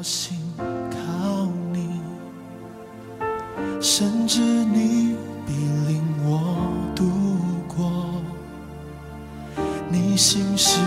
我心靠你，甚至你比领我度过。你心事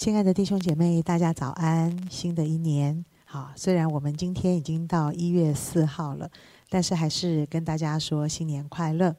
亲爱的弟兄姐妹，大家早安！新的一年，好，虽然我们今天已经到一月四号了，但是还是跟大家说新年快乐。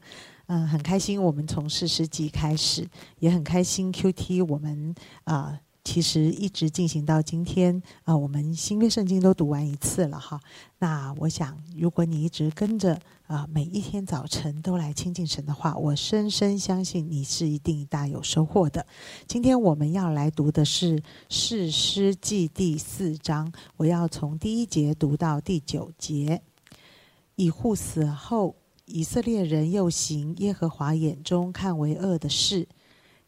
嗯，很开心，我们从四十集开始，也很开心。QT 我们啊、其实一直进行到今天啊、我们新约圣经都读完一次了哈。那我想，如果你一直跟着啊、每一天早晨都来亲近神的话，我深深相信你是一定大有收获的。今天我们要来读的是《士师记》第四章，我要从第一节读到第九节。以户死后，以色列人又行耶和华眼中看为恶的事，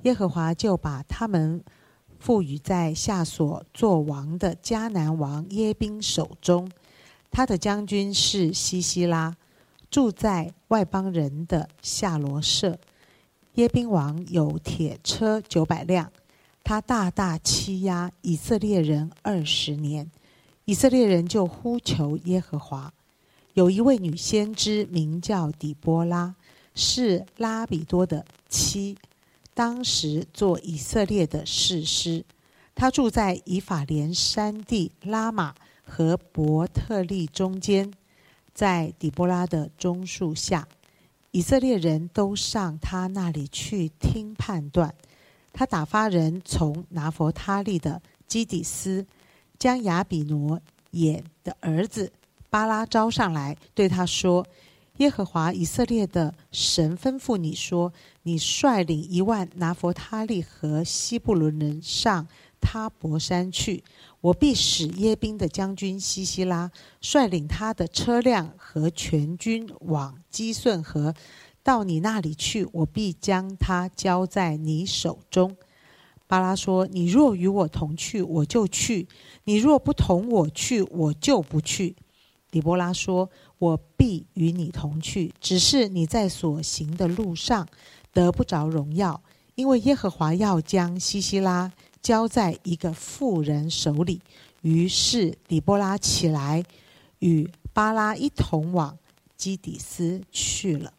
耶和华就把他们赋予在夏所做王的迦南王耶宾手中。他的将军是西西拉，住在外邦人的夏罗舍。耶宾王有铁车九百辆，他大大欺压以色列人二十年，以色列人就呼求耶和华。有一位女先知名叫底波拉，是拉比多的妻，当时做以色列的士师。他住在以法莲山地拉玛和伯特利中间，在底波拉的棕树下。以色列人都上他那里去听判断。他打发人从拿佛他利的基底斯，将亚比挪眼的儿子巴拉招上来，对他说：“耶和华以色列的神吩咐你说，你率领一万拿佛他利和西布伦人上他伯山去，我必使耶宾的将军西西拉率领他的车辆和全军往基顺河。”到你那里去，我必将他交在你手中。巴拉说：“你若与我同去，我就去；你若不同我去，我就不去。”底波拉说：“我必与你同去，只是你在所行的路上得不着荣耀，因为耶和华要将西西拉交在一个妇人手里。”于是底波拉起来，与巴拉一同往基底斯去了。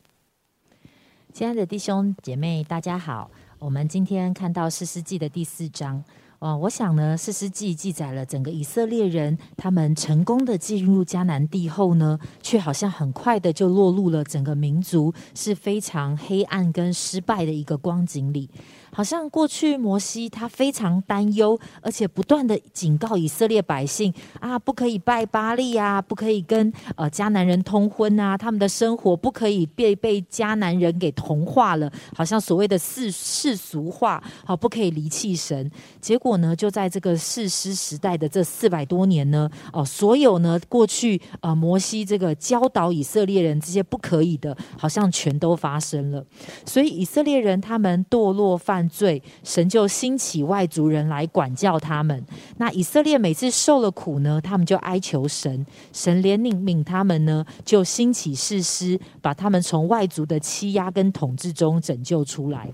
亲爱的弟兄姐妹，大家好。我们今天看到士师记的第四章。哦，我想呢，士师记记载了整个以色列人他们成功的进入迦南地后呢，却好像很快的就落入了整个民族是非常黑暗跟失败的一个光景里。好像过去摩西他非常担忧，而且不断的警告以色列百姓啊，不可以拜巴利啊，不可以跟呃迦南人通婚啊，他们的生活不可以被被迦南人给同化了，好像所谓的世世俗化，好不可以离弃神。结果呢，就在这个士师时代的这四百多年呢，哦，所有呢过去呃摩西这个教导以色列人这些不可以的，好像全都发生了。所以以色列人他们堕落犯罪，神就兴起外族人来管教他们。那以色列每次受了苦呢，他们就哀求神，神怜悯悯他们呢，就兴起誓师，把他们从外族的欺压跟统治中拯救出来。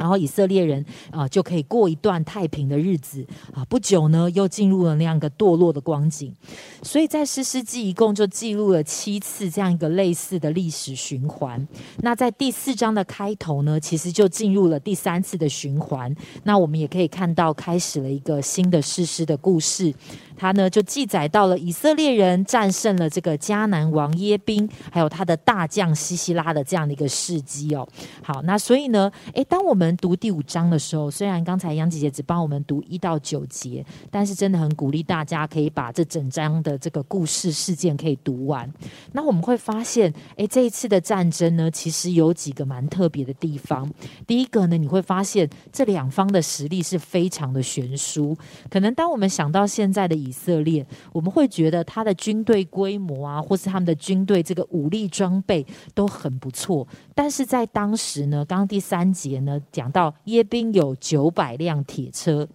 然后以色列人啊、就可以过一段太平的日子啊。不久呢，又进入了那样一个堕落的光景。所以在诗诗记一共就记录了七次这样一个类似的历史循环。那在第四章的开头呢，其实就进入了第三次的循环。那我们也可以看到，开始了一个新的诗诗的故事。他呢就记载到了以色列人战胜了这个迦南王耶宾，还有他的大将西西拉的这样的一个事迹哦。好，那所以呢，诶，当我们读第五章的时候，虽然刚才杨姐姐只帮我们读一到九节，但是真的很鼓励大家可以把这整章的这个故事事件可以读完。那我们会发现，诶，这一次的战争呢，其实有几个蛮特别的地方。第一个呢，你会发现这两方的实力是非常的悬殊。可能当我们想到现在的以以色列，我们会觉得他的军队规模啊，或是他们的军队这个武力装备都很不错。但是在当时呢，刚刚第三节呢讲到耶兵有九百辆铁车。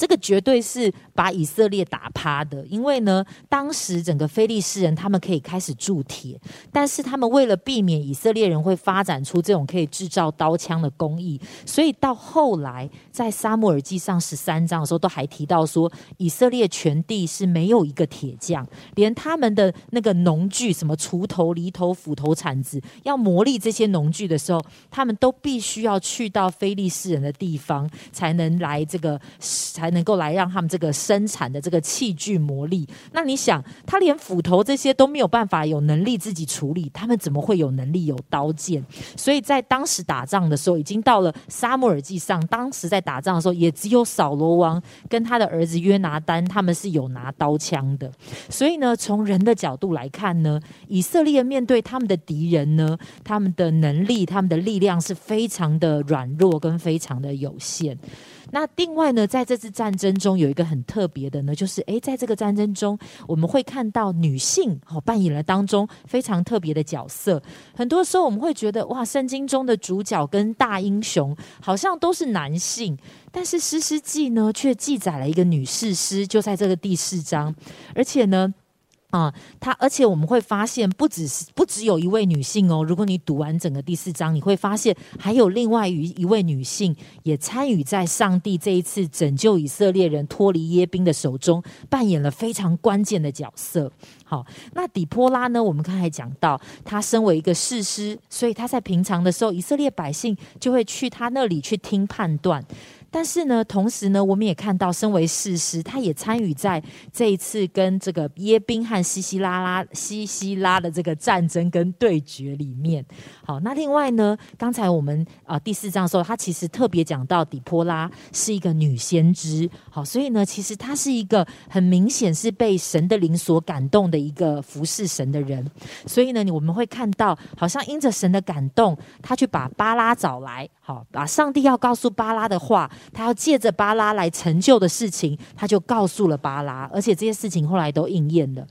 这个绝对是把以色列打趴的，因为呢，当时整个非利士人他们可以开始铸铁，但是他们为了避免以色列人会发展出这种可以制造刀枪的工艺，所以到后来在撒母耳记上十三章的时候，都还提到说，以色列全地是没有一个铁匠，连他们的那个农具，什么锄头、犁头、斧头、铲子，要磨砺这些农具的时候，他们都必须要去到非利士人的地方，才能来这个才。能够来让他们这个生产的这个器具磨砺，那你想，他连斧头这些都没有办法有能力自己处理，他们怎么会有能力有刀剑？所以在当时打仗的时候，已经到了沙漠耳记上，当时在打仗的时候，也只有扫罗王跟他的儿子约拿丹，他们是有拿刀枪的。所以呢，从人的角度来看呢，以色列面对他们的敌人呢，他们的能力、他们的力量是非常的软弱跟非常的有限。那另外呢，在这次战争中有一个很特别的呢，就是诶，在这个战争中，我们会看到女性哦扮演了当中非常特别的角色。很多时候我们会觉得哇，圣经中的主角跟大英雄好像都是男性，但是诗诗记呢却记载了一个女士师，就在这个第四章，而且呢。啊，他而且我们会发现，不只是不只有一位女性哦。如果你读完整个第四章，你会发现还有另外一一位女性也参与在上帝这一次拯救以色列人脱离耶宾的手中，扮演了非常关键的角色。好，那底波拉呢？我们刚才讲到，他身为一个士师，所以他在平常的时候，以色列百姓就会去他那里去听判断。但是呢，同时呢，我们也看到，身为士师，他也参与在这一次跟这个耶宾和西西拉拉、西西拉的这个战争跟对决里面。好，那另外呢，刚才我们啊第四章的时候，他其实特别讲到底波拉是一个女先知。好，所以呢，其实她是一个很明显是被神的灵所感动的一个服侍神的人。所以呢，我们会看到，好像因着神的感动，他去把巴拉找来，好，把上帝要告诉巴拉的话。他要借着巴拉来成就的事情，他就告诉了巴拉，而且这些事情后来都应验了。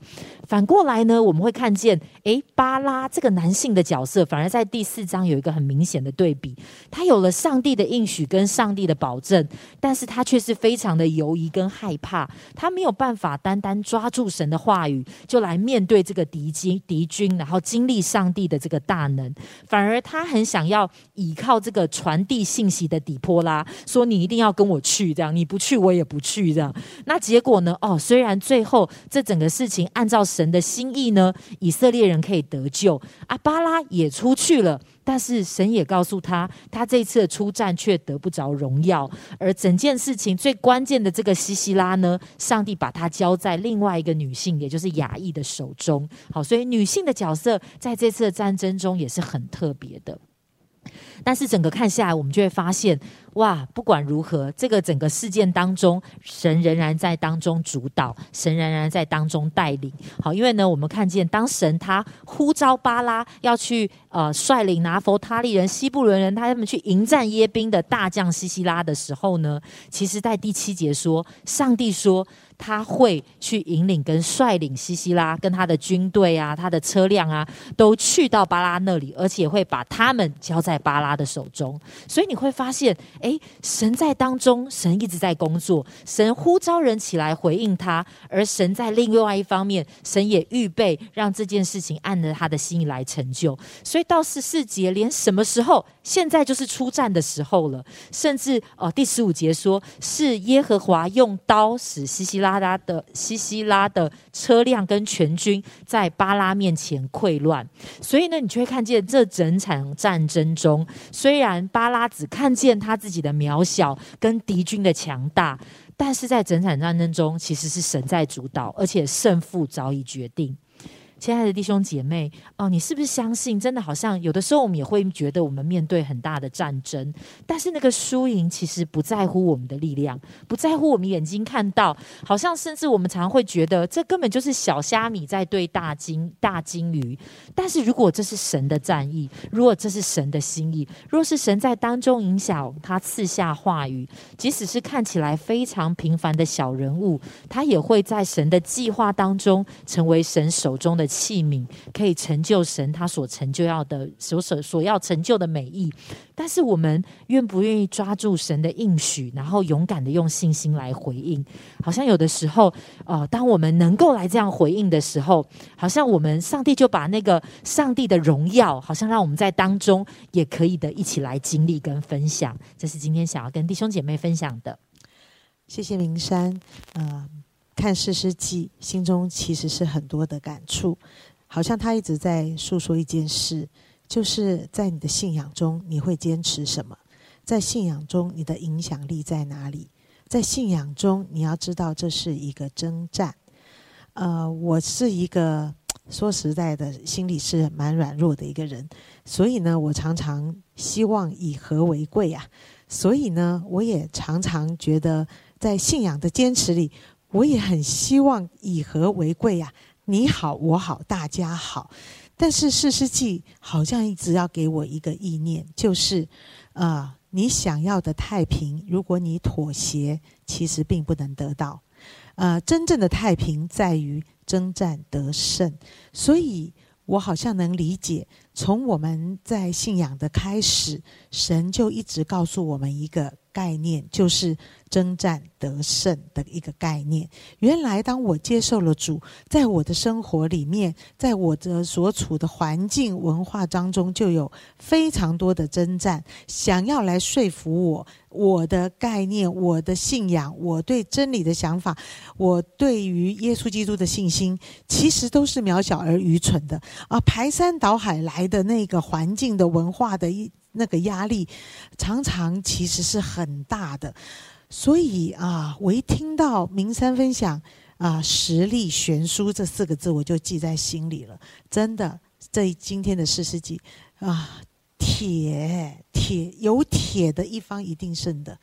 反过来呢，我们会看见，诶，巴拉这个男性的角色，反而在第四章有一个很明显的对比。他有了上帝的应许跟上帝的保证，但是他却是非常的犹疑跟害怕，他没有办法单单抓住神的话语，就来面对这个敌军敌军，然后经历上帝的这个大能。反而他很想要依靠这个传传递信息的底波拉，说你。一定要跟我去，这样你不去我也不去，这样。那结果呢？哦，虽然最后这整个事情按照神的心意呢，以色列人可以得救，阿巴拉也出去了，但是神也告诉他，他这次出战却得不着荣耀。而整件事情最关键的这个西西拉呢，上帝把他交在另外一个女性，也就是雅意的手中。好，所以女性的角色在这次的战争中也是很特别的。但是整个看下来，我们就会发现，哇，不管如何，这个整个事件当中，神仍然在当中主导，神仍然在当中带领。好，因为呢，我们看见当神他呼召巴拉要去呃率领拿佛他利人、西布伦人，他们去迎战耶宾的大将西西拉的时候呢，其实在第七节说，上帝说。他会去引领跟率领西西拉跟他的军队啊，他的车辆啊，都去到巴拉那里，而且会把他们交在巴拉的手中。所以你会发现，哎，神在当中，神一直在工作，神呼召人起来回应他，而神在另外一方面，神也预备让这件事情按着他的心意来成就。所以到十四节，连什么时候，现在就是出战的时候了。甚至哦，第十五节说是耶和华用刀使西西拉。巴拉的西西拉的车辆跟全军在巴拉面前溃乱，所以呢，你就会看见这整场战争中，虽然巴拉只看见他自己的渺小跟敌军的强大，但是在整场战争中，其实是神在主导，而且胜负早已决定。亲爱的弟兄姐妹，哦，你是不是相信？真的好像有的时候我们也会觉得我们面对很大的战争，但是那个输赢其实不在乎我们的力量，不在乎我们眼睛看到，好像甚至我们常会觉得这根本就是小虾米在对大金大金鱼。但是如果这是神的战役，如果这是神的心意，若是神在当中影响他赐下话语，即使是看起来非常平凡的小人物，他也会在神的计划当中成为神手中的。器皿可以成就神他所成就要的所所所要成就的美意，但是我们愿不愿意抓住神的应许，然后勇敢的用信心来回应？好像有的时候，呃，当我们能够来这样回应的时候，好像我们上帝就把那个上帝的荣耀，好像让我们在当中也可以的一起来经历跟分享。这是今天想要跟弟兄姐妹分享的。谢谢明山，嗯。看《诗诗记》，心中其实是很多的感触，好像他一直在诉说一件事，就是在你的信仰中，你会坚持什么？在信仰中，你的影响力在哪里？在信仰中，你要知道这是一个征战。呃，我是一个说实在的，心里是蛮软弱的一个人，所以呢，我常常希望以和为贵啊。所以呢，我也常常觉得，在信仰的坚持里。我也很希望以和为贵呀，你好，我好，大家好。但是四世纪好像一直要给我一个意念，就是，啊，你想要的太平，如果你妥协，其实并不能得到。呃，真正的太平在于征战得胜。所以我好像能理解，从我们在信仰的开始，神就一直告诉我们一个概念，就是。征战得胜的一个概念。原来，当我接受了主，在我的生活里面，在我的所处的环境文化当中，就有非常多的征战，想要来说服我，我的概念、我的信仰、我对真理的想法、我对于耶稣基督的信心，其实都是渺小而愚蠢的啊！排山倒海来的那个环境的文化的一那个压力，常常其实是很大的。所以啊，我一听到明山分享啊“实力悬殊”这四个字，我就记在心里了。真的，这今天的四世纪啊，铁铁有铁的一方一定胜的。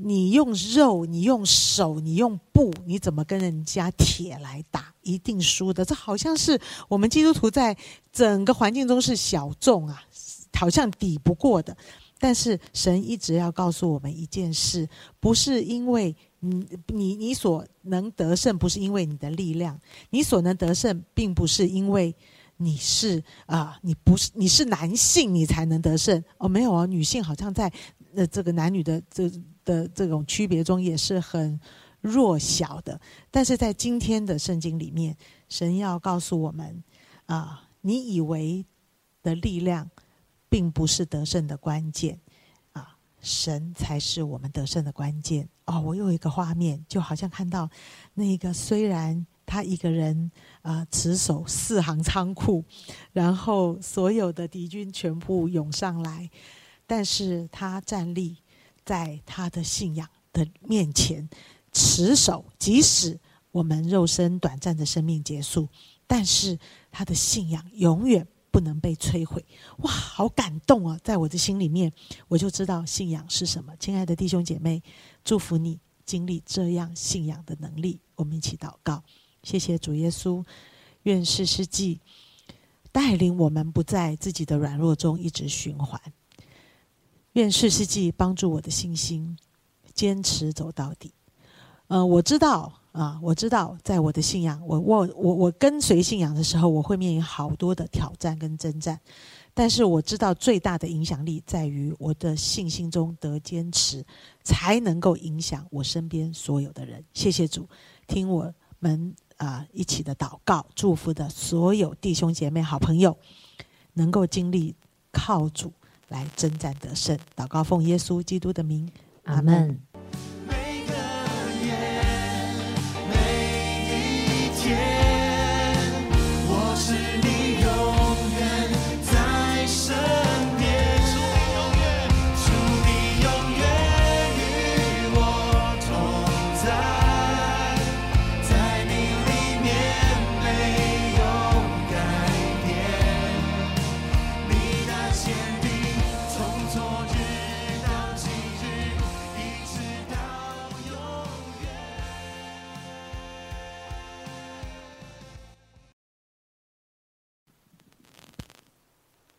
你用肉，你用手，你用布，你怎么跟人家铁来打？一定输的。这好像是我们基督徒在整个环境中是小众啊，好像抵不过的。但是神一直要告诉我们一件事，不是因为你你你所能得胜，不是因为你的力量，你所能得胜，并不是因为你是啊，你不是你是男性，你才能得胜哦，没有啊，女性好像在呃这个男女的这的这种区别中也是很弱小的。但是在今天的圣经里面，神要告诉我们啊，你以为的力量。并不是得胜的关键，啊，神才是我们得胜的关键。哦，我有一个画面，就好像看到那个虽然他一个人啊持守四行仓库，然后所有的敌军全部涌上来，但是他站立在他的信仰的面前持守，即使我们肉身短暂的生命结束，但是他的信仰永远。不能被摧毁，哇，好感动啊！在我的心里面，我就知道信仰是什么。亲爱的弟兄姐妹，祝福你经历这样信仰的能力。我们一起祷告，谢谢主耶稣，愿世世纪带领我们不在自己的软弱中一直循环，愿世世纪帮助我的信心坚持走到底。呃，我知道。啊，我知道，在我的信仰，我我我我跟随信仰的时候，我会面临好多的挑战跟征战，但是我知道最大的影响力在于我的信心中得坚持，才能够影响我身边所有的人。谢谢主，听我们啊一起的祷告，祝福的所有弟兄姐妹、好朋友，能够经历靠主来征战得胜。祷告奉耶稣基督的名，阿门。